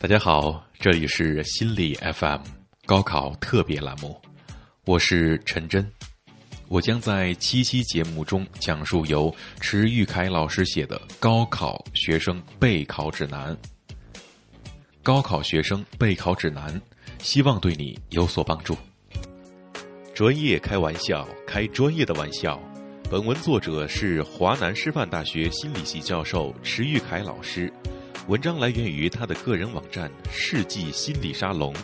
大家好，这里是心理 FM 高考特别栏目，我是陈真，我将在七期节目中讲述由池玉凯老师写的《高考学生备考指南》。高考学生备考指南，希望对你有所帮助。专业开玩笑，开专业的玩笑。本文作者是华南师范大学心理系教授池玉凯老师。文章来源于他的个人网站“世纪心理沙龙”。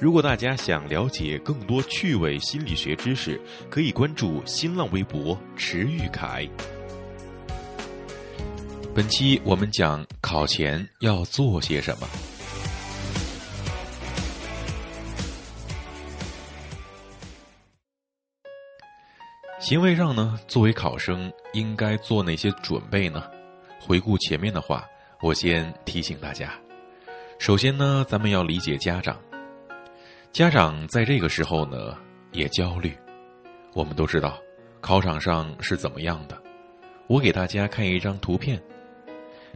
如果大家想了解更多趣味心理学知识，可以关注新浪微博“池玉凯”。本期我们讲考前要做些什么。行为上呢，作为考生应该做哪些准备呢？回顾前面的话。我先提醒大家，首先呢，咱们要理解家长。家长在这个时候呢也焦虑。我们都知道，考场上是怎么样的。我给大家看一张图片，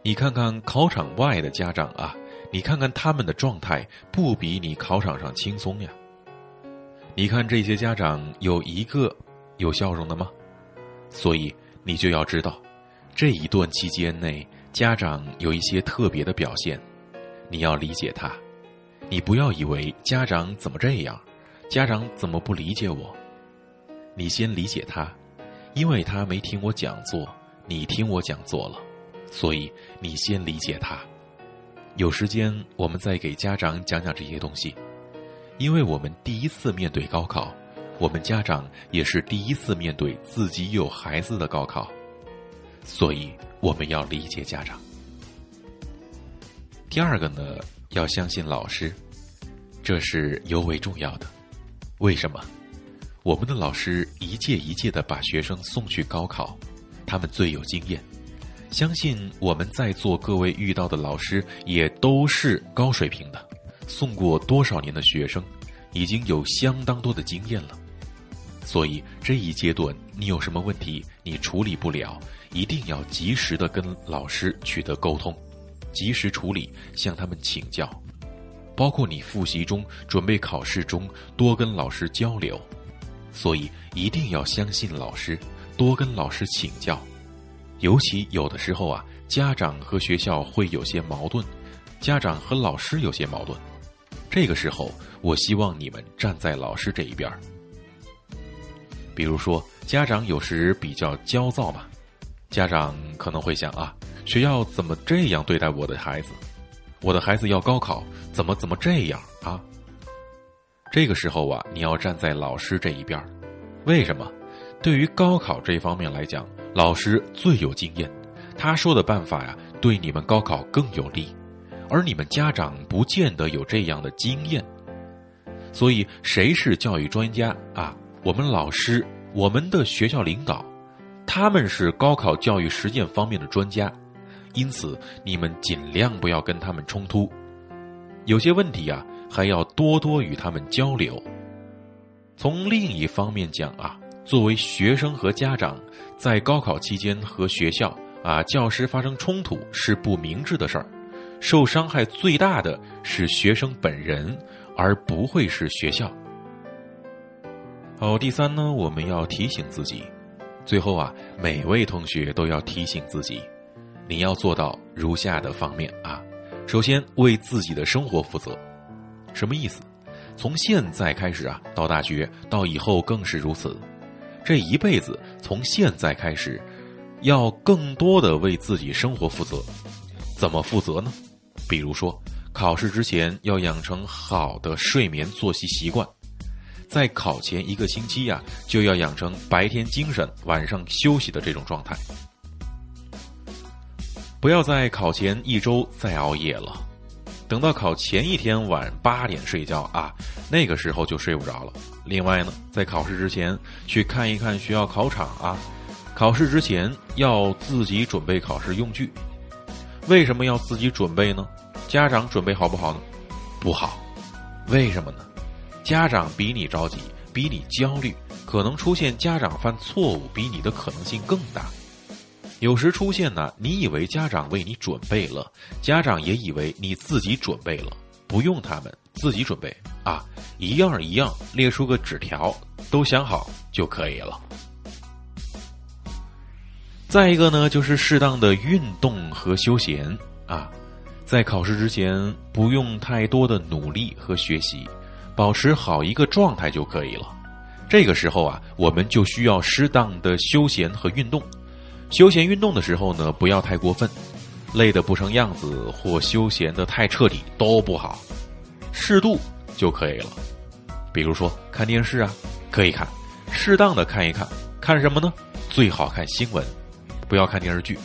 你看看考场外的家长啊，你看看他们的状态，不比你考场上轻松呀。你看这些家长有一个有笑容的吗？所以你就要知道，这一段期间内。家长有一些特别的表现，你要理解他。你不要以为家长怎么这样，家长怎么不理解我？你先理解他，因为他没听我讲座，你听我讲座了，所以你先理解他。有时间我们再给家长讲讲这些东西，因为我们第一次面对高考，我们家长也是第一次面对自己有孩子的高考，所以。我们要理解家长。第二个呢，要相信老师，这是尤为重要的。为什么？我们的老师一届一届的把学生送去高考，他们最有经验。相信我们在座各位遇到的老师也都是高水平的，送过多少年的学生，已经有相当多的经验了。所以这一阶段你有什么问题，你处理不了。一定要及时的跟老师取得沟通，及时处理，向他们请教，包括你复习中、准备考试中，多跟老师交流。所以一定要相信老师，多跟老师请教。尤其有的时候啊，家长和学校会有些矛盾，家长和老师有些矛盾，这个时候我希望你们站在老师这一边。比如说，家长有时比较焦躁嘛。家长可能会想啊，学校怎么这样对待我的孩子？我的孩子要高考，怎么怎么这样啊？这个时候啊，你要站在老师这一边为什么？对于高考这方面来讲，老师最有经验，他说的办法呀，对你们高考更有利，而你们家长不见得有这样的经验。所以，谁是教育专家啊？我们老师，我们的学校领导。他们是高考教育实践方面的专家，因此你们尽量不要跟他们冲突，有些问题啊还要多多与他们交流。从另一方面讲啊，作为学生和家长，在高考期间和学校啊教师发生冲突是不明智的事儿，受伤害最大的是学生本人，而不会是学校。好，第三呢，我们要提醒自己。最后啊，每位同学都要提醒自己，你要做到如下的方面啊。首先，为自己的生活负责，什么意思？从现在开始啊，到大学，到以后更是如此。这一辈子，从现在开始，要更多的为自己生活负责。怎么负责呢？比如说，考试之前要养成好的睡眠作息习惯。在考前一个星期呀，就要养成白天精神、晚上休息的这种状态，不要在考前一周再熬夜了。等到考前一天晚八点睡觉啊，那个时候就睡不着了。另外呢，在考试之前去看一看学校考场啊，考试之前要自己准备考试用具。为什么要自己准备呢？家长准备好不好呢？不好，为什么呢？家长比你着急，比你焦虑，可能出现家长犯错误比你的可能性更大。有时出现呢，你以为家长为你准备了，家长也以为你自己准备了，不用他们自己准备啊，一样一样列出个纸条，都想好就可以了。再一个呢，就是适当的运动和休闲啊，在考试之前不用太多的努力和学习，保持好一个状态就可以了。这个时候啊，我们就需要适当的休闲和运动。休闲运动的时候呢，不要太过分，累得不成样子或休闲的太彻底都不好，适度就可以了。比如说看电视啊，可以看，适当的看一看，看什么呢？最好看新闻，不要看电视剧，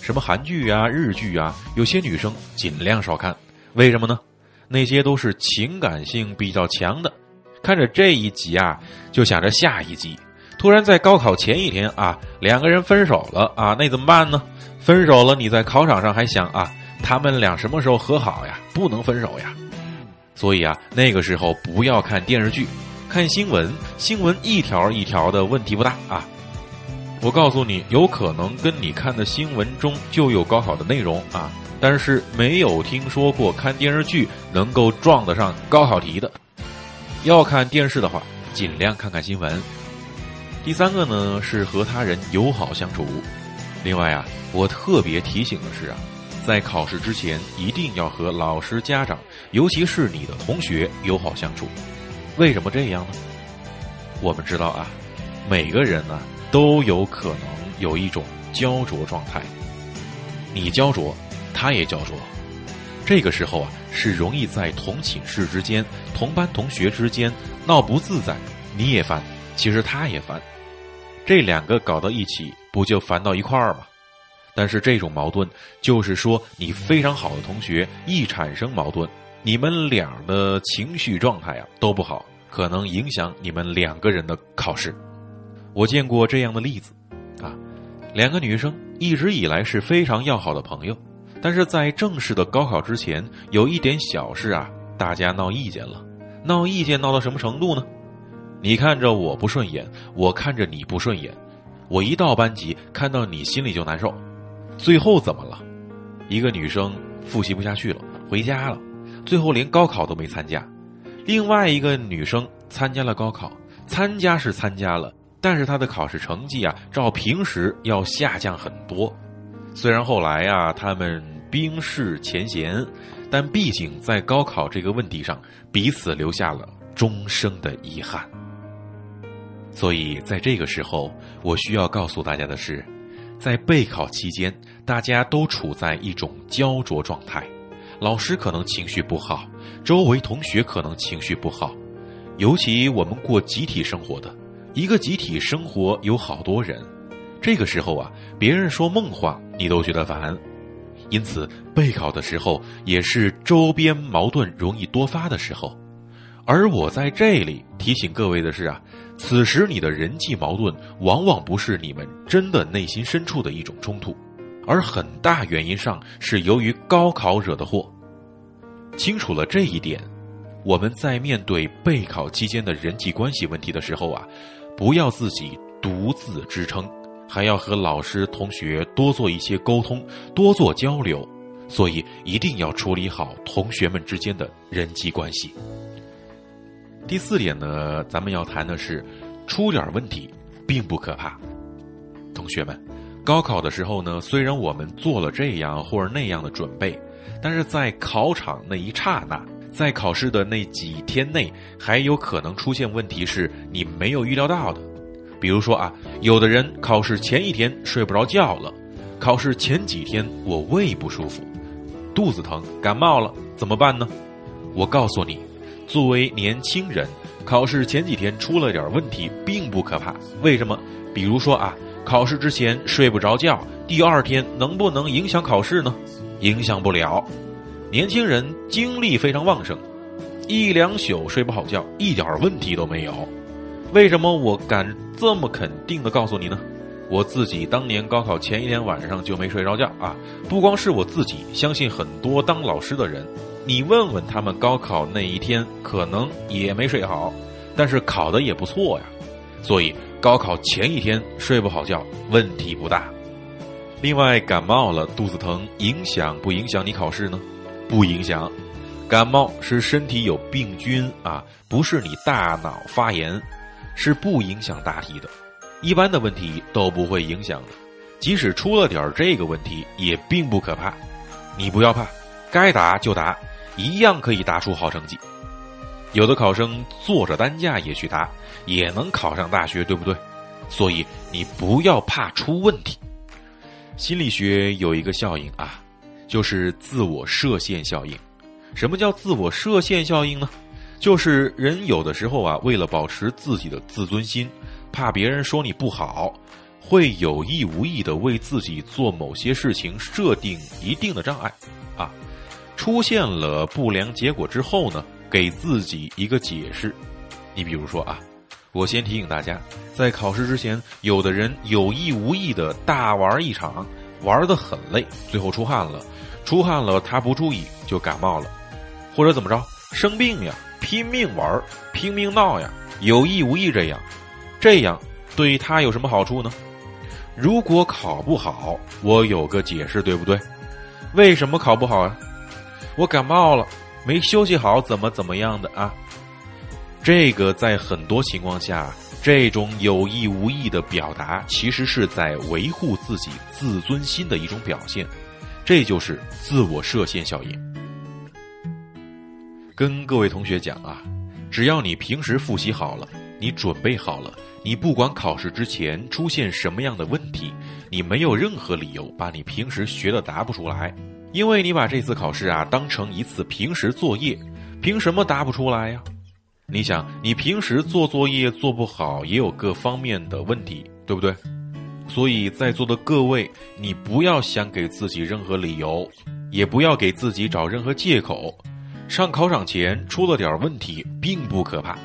什么韩剧啊、日剧啊，有些女生尽量少看。为什么呢？那些都是情感性比较强的。看着这一集啊，就想着下一集。突然在高考前一天啊，两个人分手了啊，那怎么办呢？分手了，你在考场上还想啊，他们俩什么时候和好呀？不能分手呀。所以啊，那个时候不要看电视剧，看新闻，新闻一条一条的问题不大啊。我告诉你，有可能跟你看的新闻中就有高考的内容啊，但是没有听说过看电视剧能够撞得上高考题的。要看电视的话，尽量看看新闻。第三个呢是和他人友好相处。另外啊，我特别提醒的是啊，在考试之前一定要和老师、家长，尤其是你的同学友好相处。为什么这样呢？我们知道啊，每个人呢都有可能有一种焦灼状态。你焦灼，他也焦灼。这个时候啊，是容易在同寝室之间、同班同学之间闹不自在。你也烦，其实他也烦，这两个搞到一起，不就烦到一块儿吗？但是这种矛盾，就是说你非常好的同学一产生矛盾，你们俩的情绪状态啊都不好，可能影响你们两个人的考试。我见过这样的例子，啊，两个女生一直以来是非常要好的朋友。但是在正式的高考之前，有一点小事啊，大家闹意见了。闹意见闹到什么程度呢？你看着我不顺眼，我看着你不顺眼，我一到班级看到你心里就难受。最后怎么了？一个女生复习不下去了，回家了，最后连高考都没参加。另外一个女生参加了高考，参加是参加了，但是她的考试成绩啊，照平时要下降很多。虽然后来啊，他们冰释前嫌，但毕竟在高考这个问题上，彼此留下了终生的遗憾。所以在这个时候，我需要告诉大家的是，在备考期间，大家都处在一种焦灼状态，老师可能情绪不好，周围同学可能情绪不好，尤其我们过集体生活的，一个集体生活有好多人。这个时候啊，别人说梦话，你都觉得烦，因此备考的时候也是周边矛盾容易多发的时候。而我在这里提醒各位的是啊，此时你的人际矛盾往往不是你们真的内心深处的一种冲突，而很大原因上是由于高考惹的祸。清楚了这一点，我们在面对备考期间的人际关系问题的时候啊，不要自己独自支撑。还要和老师、同学多做一些沟通，多做交流，所以一定要处理好同学们之间的人际关系。第四点呢，咱们要谈的是，出点问题并不可怕。同学们，高考的时候呢，虽然我们做了这样或者那样的准备，但是在考场那一刹那，在考试的那几天内，还有可能出现问题，是你没有预料到的。比如说啊，有的人考试前一天睡不着觉了，考试前几天我胃不舒服，肚子疼，感冒了，怎么办呢？我告诉你，作为年轻人，考试前几天出了点问题并不可怕。为什么？比如说啊，考试之前睡不着觉，第二天能不能影响考试呢？影响不了。年轻人精力非常旺盛，一两宿睡不好觉，一点问题都没有。为什么我敢这么肯定的告诉你呢？我自己当年高考前一天晚上就没睡着觉啊！不光是我自己，相信很多当老师的人，你问问他们，高考那一天可能也没睡好，但是考的也不错呀。所以高考前一天睡不好觉问题不大。另外，感冒了肚子疼，影响不影响你考试呢？不影响。感冒是身体有病菌啊，不是你大脑发炎，是不影响大题的。一般的问题都不会影响的，即使出了点这个问题，也并不可怕。你不要怕，该答就答，一样可以答出好成绩。有的考生坐着担架也去答，也能考上大学，对不对？所以你不要怕出问题。心理学有一个效应啊，就是自我设限效应。什么叫自我设限效应呢？就是人有的时候啊，为了保持自己的自尊心，怕别人说你不好，会有意无意的为自己做某些事情设定一定的障碍啊。出现了不良结果之后呢？给自己一个解释，你比如说啊，我先提醒大家，在考试之前，有的人有意无意的大玩一场，玩的很累，最后出汗了，出汗了他不注意就感冒了，或者怎么着生病呀，拼命玩，拼命闹呀，有意无意这样，这样对他有什么好处呢？如果考不好，我有个解释，对不对？为什么考不好啊？我感冒了。没休息好，怎么怎么样的啊？这个在很多情况下，这种有意无意的表达，其实是在维护自己自尊心的一种表现，这就是自我设限效应。跟各位同学讲啊，只要你平时复习好了，你准备好了，你不管考试之前出现什么样的问题，你没有任何理由把你平时学的答不出来。因为你把这次考试啊当成一次平时作业，凭什么答不出来呀？你想，你平时做作业做不好，也有各方面的问题，对不对？所以在座的各位，你不要想给自己任何理由，也不要给自己找任何借口。上考场前出了点问题，并不可怕，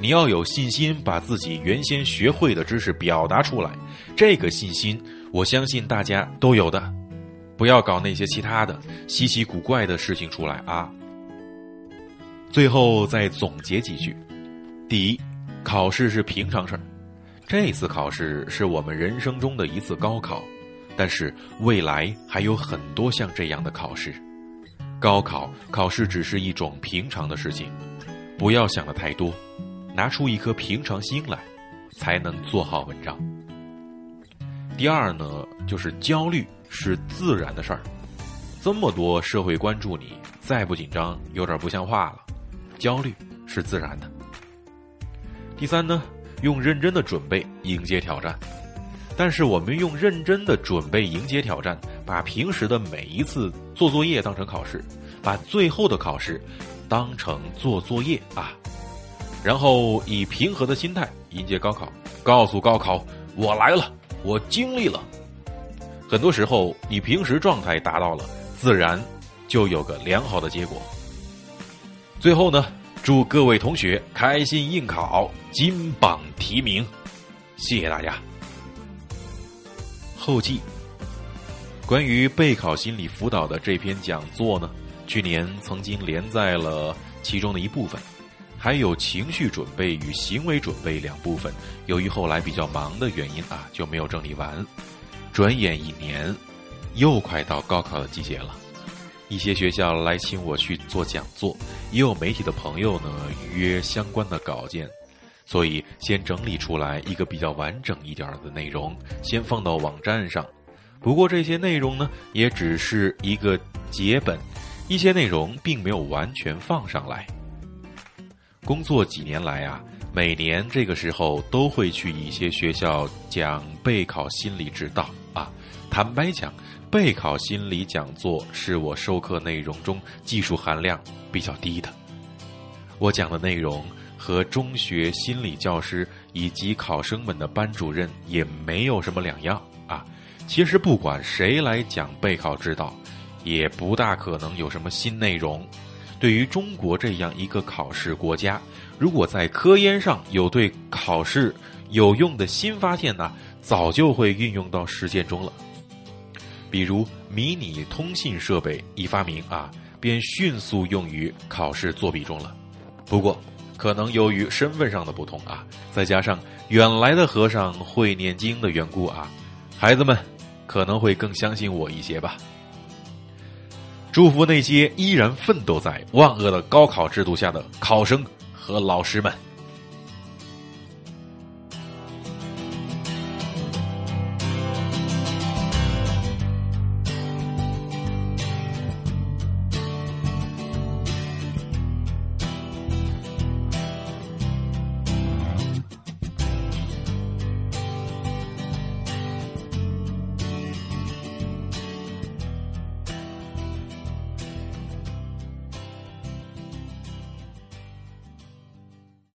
你要有信心把自己原先学会的知识表达出来。这个信心，我相信大家都有的。不要搞那些其他的稀奇古怪的事情出来啊！最后再总结几句：第一，考试是平常事儿，这次考试是我们人生中的一次高考，但是未来还有很多像这样的考试。高考考试只是一种平常的事情，不要想的太多，拿出一颗平常心来，才能做好文章。第二呢，就是焦虑。是自然的事儿，这么多社会关注你，再不紧张有点不像话了。焦虑是自然的。第三呢，用认真的准备迎接挑战，但是我们用认真的准备迎接挑战，把平时的每一次做作业当成考试，把最后的考试当成做作业啊，然后以平和的心态迎接高考，告诉高考我来了，我经历了。很多时候，你平时状态达到了，自然就有个良好的结果。最后呢，祝各位同学开心应考，金榜题名，谢谢大家。后记：关于备考心理辅导的这篇讲座呢，去年曾经连载了其中的一部分，还有情绪准备与行为准备两部分。由于后来比较忙的原因啊，就没有整理完。转眼一年，又快到高考的季节了。一些学校来请我去做讲座，也有媒体的朋友呢预约相关的稿件，所以先整理出来一个比较完整一点的内容，先放到网站上。不过这些内容呢，也只是一个结本，一些内容并没有完全放上来。工作几年来啊。每年这个时候都会去一些学校讲备考心理指导啊。坦白讲，备考心理讲座是我授课内容中技术含量比较低的。我讲的内容和中学心理教师以及考生们的班主任也没有什么两样啊。其实不管谁来讲备考指导，也不大可能有什么新内容。对于中国这样一个考试国家。如果在科研上有对考试有用的新发现呢，早就会运用到实践中了。比如迷你通信设备一发明啊，便迅速用于考试作弊中了。不过，可能由于身份上的不同啊，再加上远来的和尚会念经的缘故啊，孩子们可能会更相信我一些吧。祝福那些依然奋斗在万恶的高考制度下的考生和老师们。